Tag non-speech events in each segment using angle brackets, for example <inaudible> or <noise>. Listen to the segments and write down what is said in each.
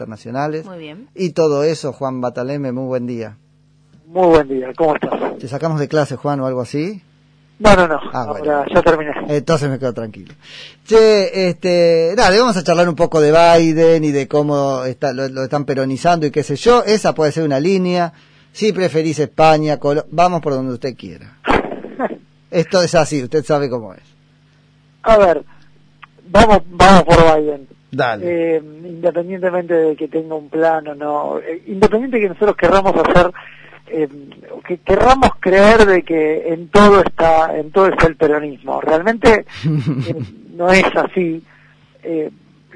internacionales. Muy bien. Y todo eso, Juan Bataleme, muy buen día. Muy buen día, ¿cómo estás? ¿Te sacamos de clase, Juan, o algo así? No, no, no, Ah, ahora bueno. ya terminé. Entonces me quedo tranquilo. Che, este, dale, vamos a charlar un poco de Biden y de cómo está, lo, lo están peronizando y qué sé yo. Esa puede ser una línea. Si preferís España, Colo- vamos por donde usted quiera. <laughs> Esto es así, usted sabe cómo es. A ver, vamos, vamos por Biden. Dale. Eh, independientemente de que tenga un plan o no, eh, independiente de que nosotros querramos hacer, eh, que querramos creer de que en todo está, en todo está el peronismo. Realmente eh, <laughs> no es así. Eh,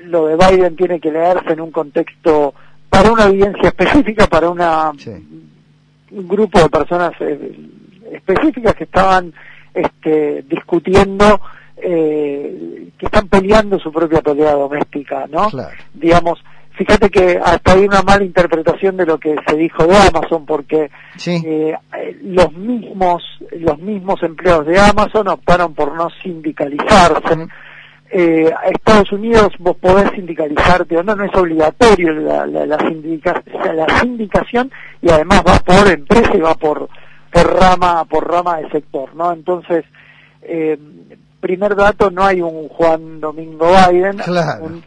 lo de Biden tiene que leerse en un contexto para una audiencia específica, para una Sí. un grupo de personas eh, específicas que estaban este, discutiendo, eh, que están peleando su propia pelea doméstica, ¿no? Claro. Digamos, fíjate que hasta hay una mala interpretación de lo que se dijo de Amazon, porque Sí. eh, los mismos los mismos empleados de Amazon optaron por no sindicalizarse. Eh, a Estados Unidos vos podés sindicalizarte o no, no es obligatorio la, la, la, sindica- la sindicación y además va por empresa y va por, por rama por rama de sector, ¿no? Entonces, eh, primer dato, no hay un Juan Domingo Biden, Claro. un-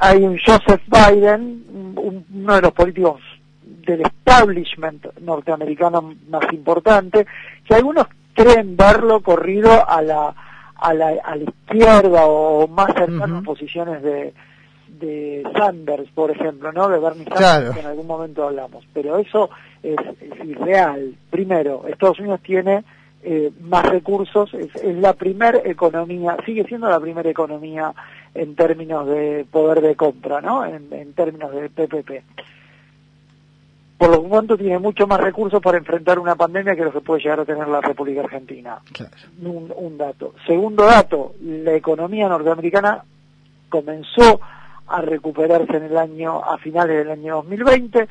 hay un Joseph Biden, un- uno de los políticos del establishment norteamericano más importante, que algunos creen verlo corrido a la a la, a la izquierda o más cercano a posiciones de, de Sanders, por ejemplo, ¿no? De Bernie Sanders, Claro. que en algún momento hablamos. Pero eso es, es irreal. Primero, Estados Unidos tiene eh, más recursos, es, es la primer economía, sigue siendo la primera economía en términos de poder de compra, ¿no? En, en términos de PPP. Por lo tanto, tiene mucho más recursos para enfrentar una pandemia que lo que puede llegar a tener la República Argentina Claro. un, un dato. Segundo dato, la economía norteamericana comenzó a recuperarse en el año, a finales del año 2020,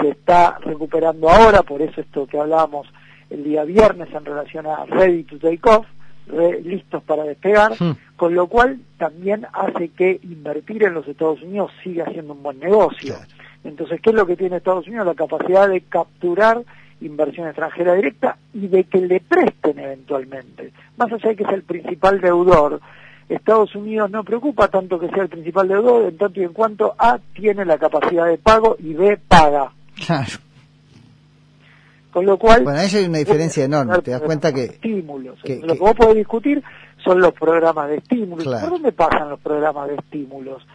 se está recuperando ahora, por eso esto que hablábamos el día viernes en relación a ready to take off, re- listos para despegar, Hmm. con lo cual también hace que invertir en los Estados Unidos siga siendo un buen negocio. Claro. Entonces, ¿qué es lo que tiene Estados Unidos? La capacidad de capturar inversión extranjera directa y de que le presten eventualmente. Más allá de que es el principal deudor, Estados Unidos no preocupa tanto que sea el principal deudor en tanto y en cuanto A tiene la capacidad de pago y B paga. Claro. Con lo cual... Bueno, ahí hay una diferencia enorme. Te das cuenta que. Estímulos. que- Lo que- que vos podés discutir son los programas de estímulos. Claro. ¿Por dónde pasan los programas de estímulos?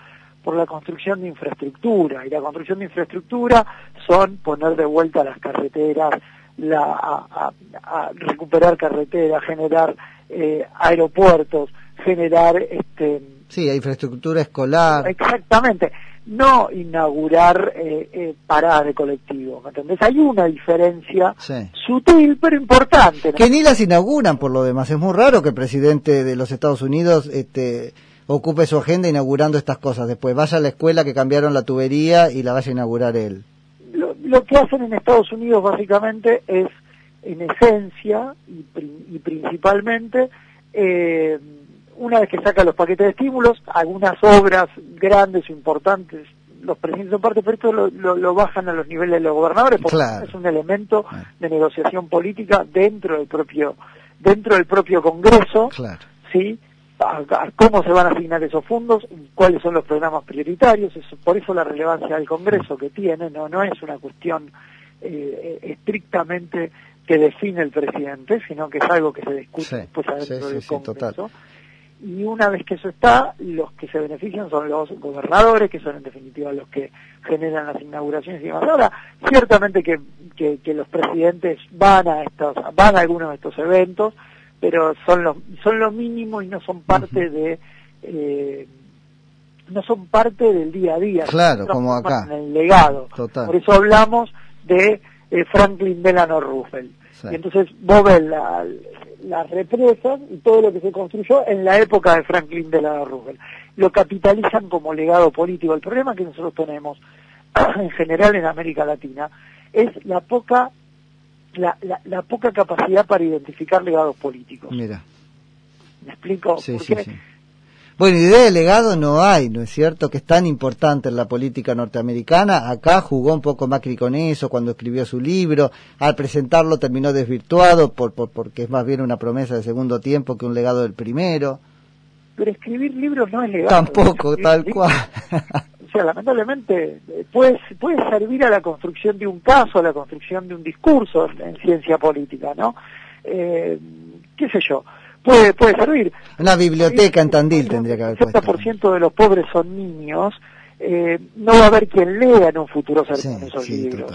Por la construcción de infraestructura. Y la construcción de infraestructura son poner de vuelta las carreteras, la, a, a- a recuperar carreteras, generar eh, aeropuertos, generar este Sí, hay infraestructura escolar. Exactamente. No inaugurar eh, eh, paradas de colectivos, ¿me entendés? Hay una diferencia Sí. sutil pero importante. ¿no? Que ni las inauguran por lo demás. Es muy raro que el presidente de los Estados Unidos este, ocupe su agenda inaugurando estas cosas. Después vaya a la escuela que cambiaron la tubería y la vaya a inaugurar él. Lo, lo que hacen en Estados Unidos básicamente es, en esencia y, y principalmente, eh, una vez que saca los paquetes de estímulos, algunas obras grandes o importantes, los presidentes en parte, pero esto lo, lo- lo bajan a los niveles de los gobernadores porque Claro. es un elemento Claro. de negociación política dentro del propio dentro del propio Congreso, Claro. ¿sí? A, a cómo se van a asignar esos fondos, cuáles son los programas prioritarios, eso, por eso la relevancia del Congreso que tiene, no no es una cuestión eh, estrictamente que define el presidente, sino que es algo que se discute Sí, después adentro sí, sí, del Congreso. total. Y una vez que eso está, los que se benefician son los gobernadores, que son en definitiva los que generan las inauguraciones y demás. Ahora, ciertamente que, que, que los presidentes van a estos, van a algunos de estos eventos, pero son lo, son lo mínimo y no son parte de, eh, no son parte del día a día. Claro, como acá. En el legado. Total. Por eso hablamos de eh, Franklin Delano Roosevelt. Sí. Y entonces vos ves la- las represas y todo lo que se construyó en la época de Franklin Delano Roosevelt. Lo capitalizan como legado político. El problema que nosotros tenemos <clears throat> en general en América Latina es la poca la, la- la poca capacidad para identificar legados políticos. Mira. ¿Me explico? Sí, Porque sí, sí. Bueno, idea de legado no hay, ¿no es cierto? Que es tan importante en la política norteamericana. Acá jugó un poco Macri con eso cuando escribió su libro. Al presentarlo terminó desvirtuado por, por, porque es más bien una promesa de segundo tiempo que un legado del primero. Pero escribir libros no es legado. Tampoco, tal cual. <laughs> o sea, lamentablemente eh, puede, puede servir a la construcción de un caso, a la construcción de un discurso en ciencia política, ¿no? Eh, ¿Qué sé yo? Puede, puede servir. Una biblioteca en Tandil tendría que haber. El 70% de los pobres son niños, eh, no va a haber quien lea en un futuro cercano esos libros.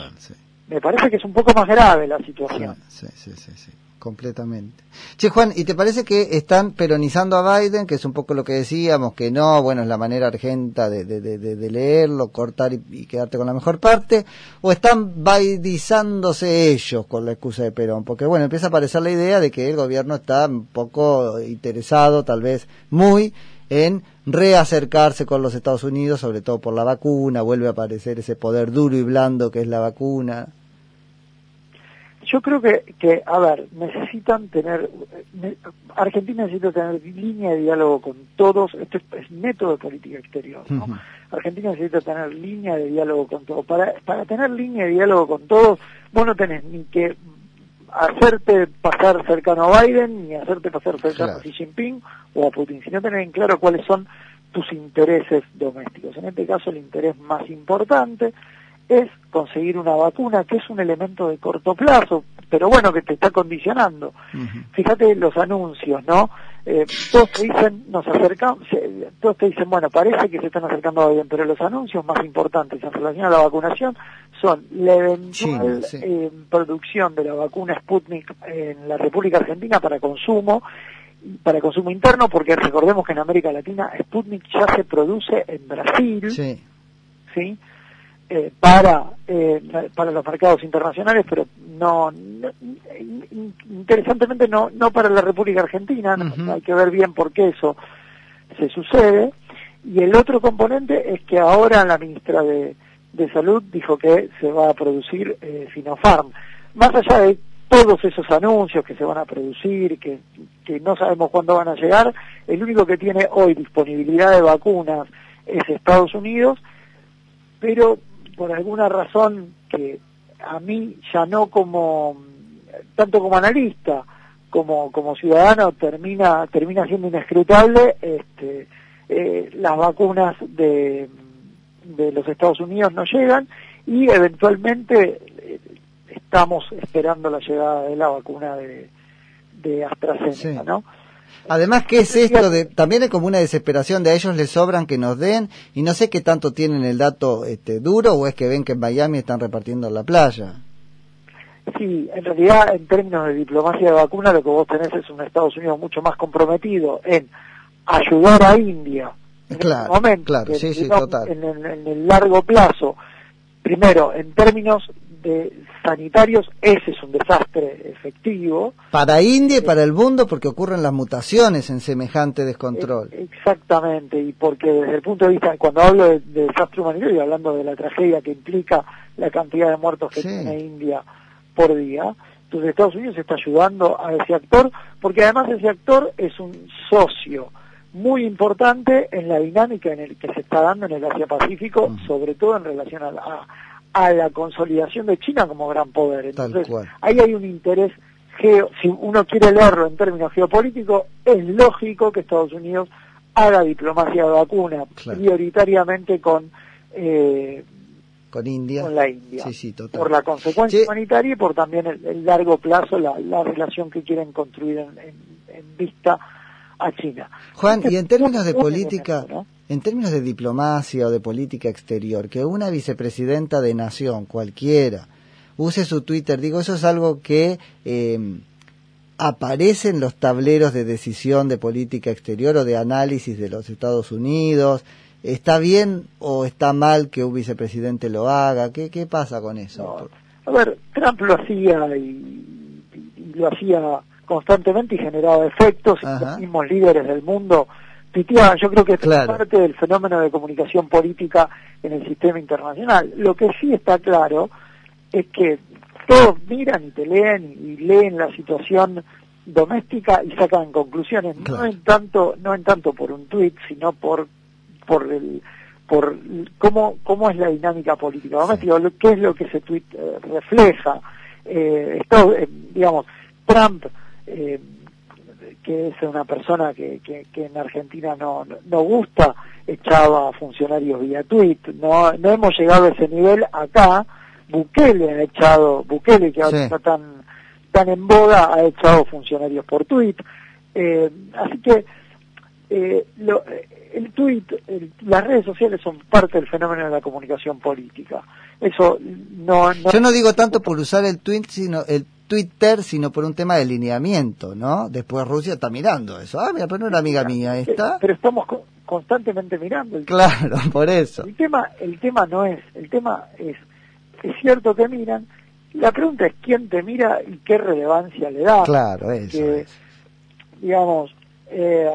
Me parece que es un poco más grave la situación. Sí, sí, sí, sí completamente. Che, Juan, ¿y te parece que están peronizando a Biden, que es un poco lo que decíamos, que no, bueno, es la manera argenta de, de, de, de leerlo, cortar y, quedarte con la mejor parte, o están baidizándose ellos con la excusa de Perón? Porque, bueno, empieza a aparecer la idea de que el gobierno está un poco interesado, tal vez muy, en reacercarse con los Estados Unidos, sobre todo por la vacuna, vuelve a aparecer ese poder duro y blando que es la vacuna. Yo creo que, que, a ver, necesitan tener, Argentina necesita tener línea de diálogo con todos, esto es, método de política exterior, ¿no? Argentina necesita tener línea de diálogo con todos. Para, para tener línea de diálogo con todos, vos no tenés ni que hacerte pasar cercano a Biden, ni hacerte pasar cercano a Xi Jinping o a Putin, sino tener en claro cuáles son tus intereses domésticos. En este caso, el interés más importante es conseguir una vacuna, que es un elemento de corto plazo, pero bueno, que te está condicionando. Fíjate los anuncios, ¿no? Eh, todos te dicen, nos acercamos, todos te dicen, bueno, parece que se están acercando a bien, pero los anuncios más importantes en relación a la vacunación son la eventual eh, producción de la vacuna Sputnik en la República Argentina para consumo, para consumo interno, porque recordemos que en América Latina Sputnik ya se produce en Brasil, ¿sí? ¿sí? Eh, para eh, para los mercados internacionales, pero no, interesantemente no no para la República Argentina. Hay que ver bien por qué eso se sucede. Y el otro componente es que ahora la ministra de, de Salud dijo que se va a producir eh, Sinopharm. Más allá de todos esos anuncios que se van a producir, que, que no sabemos cuándo van a llegar, el único que tiene hoy disponibilidad de vacunas es Estados Unidos, pero por alguna razón que a mí ya no como tanto como analista como como ciudadano termina termina siendo inescrutable este eh, las vacunas de de los Estados Unidos no llegan y eventualmente eh, estamos esperando la llegada de la vacuna de, de AstraZeneca, ¿no? Además, ¿qué es esto? De, también es como una desesperación de a ellos les sobran que nos den y no sé qué tanto tienen el dato este, duro o es que ven que en Miami están repartiendo la playa. Sí, en realidad en términos de diplomacia de vacuna lo que vos tenés es un Estados Unidos mucho más comprometido en ayudar a India en claro, este momento, claro, sí, sí, total. En, en, el largo plazo. Primero, en términos de sanitarios, ese es un desastre efectivo. Para India y para el mundo porque ocurren las mutaciones en semejante descontrol. Eh, exactamente, y porque desde el punto de vista, cuando hablo de, desastre humanitario, hablando de la tragedia que implica la cantidad de muertos que tiene India por día, entonces Estados Unidos está ayudando a ese actor, porque además ese actor es un socio muy importante en la dinámica en el que se está dando en el Asia Pacífico, sobre todo en relación a, la, a la consolidación de China como gran poder. Entonces, ahí hay un interés geo, si uno quiere leerlo en términos geopolíticos, es lógico que Estados Unidos haga diplomacia de vacuna prioritariamente con eh, con India. Con la India. Por la consecuencia humanitaria y por también el, largo plazo, la, relación que quieren construir en, en, vista a China. Juan, y en términos de política, en términos de diplomacia o de política exterior, que una vicepresidenta de nación, cualquiera, use su Twitter, digo, eso es algo que eh, aparece en los tableros de decisión de política exterior o de análisis de los Estados Unidos. ¿Está bien o está mal que un vicepresidente lo haga? ¿Qué, qué pasa con eso? A ver, Trump lo hacía y, lo hacía constantemente y generaba efectos. Y los mismos líderes del mundo yo creo que es parte del fenómeno de comunicación política en el sistema internacional. Lo que sí está claro es que todos miran y te leen y leen la situación doméstica y sacan conclusiones Claro. no en tanto no en tanto por un tuit sino por por el por cómo cómo es la dinámica política doméstica lo- qué es lo que ese tuit eh, refleja eh, esto, eh, digamos Trump eh, que es una persona que, que, que en Argentina no, no, no gusta, echaba a funcionarios vía tweet. No, no hemos llegado a ese nivel acá. Bukele ha echado, Bukele que ahora Sí. está tan, tan en boga, ha echado funcionarios por tweet. Eh, así que eh, lo- el tweet, el- las redes sociales son parte del fenómeno de la comunicación política. Eso no, no Yo no digo tanto por usar el tweet, sino el Twitter, sino por un tema de lineamiento, ¿no? Después Rusia está mirando eso. Ah, mira, pero no era amiga mía Eh, esta. Pero estamos co- constantemente mirando. El, <laughs> Claro, por eso. el tema, el tema no es, el tema es, es cierto que miran. La pregunta es quién te mira y qué relevancia le da. Claro, eso. que, es. digamos, eh,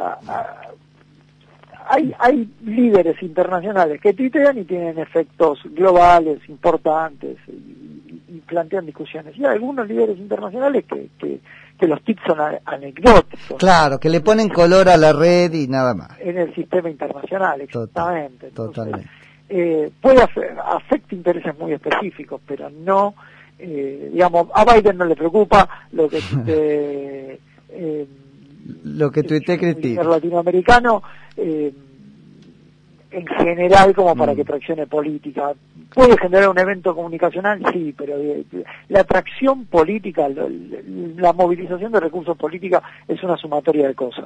hay, hay líderes internacionales que tuitean y tienen efectos globales importantes y, y- plantean discusiones. Y hay algunos líderes internacionales que, que, que los tips son a- anecdóticos Claro, que le ponen color a la red y nada más. en el sistema internacional, exactamente. Entonces, Totalmente. eh, puede afe- afecta intereses muy específicos, pero no, eh, digamos, a Biden no le preocupa lo que <laughs> eh, Lo que Cristina. líder latinoamericano eh, en general como para Mm. que traccione política. ¿Puede generar un evento comunicacional? Sí, pero de- la atracción política, la movilización de recursos políticos es una sumatoria de cosas.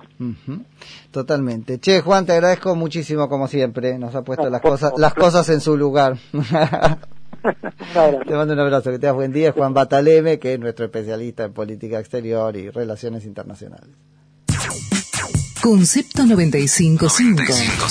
Totalmente. Che, Juan, te agradezco muchísimo como siempre. Nos ha puesto No, las cosas, favor. las cosas en su lugar. <laughs> Te mando un abrazo. Que tengas buen día. Juan Bataleme, que es nuestro especialista en política exterior y relaciones internacionales. Concepto 95.5.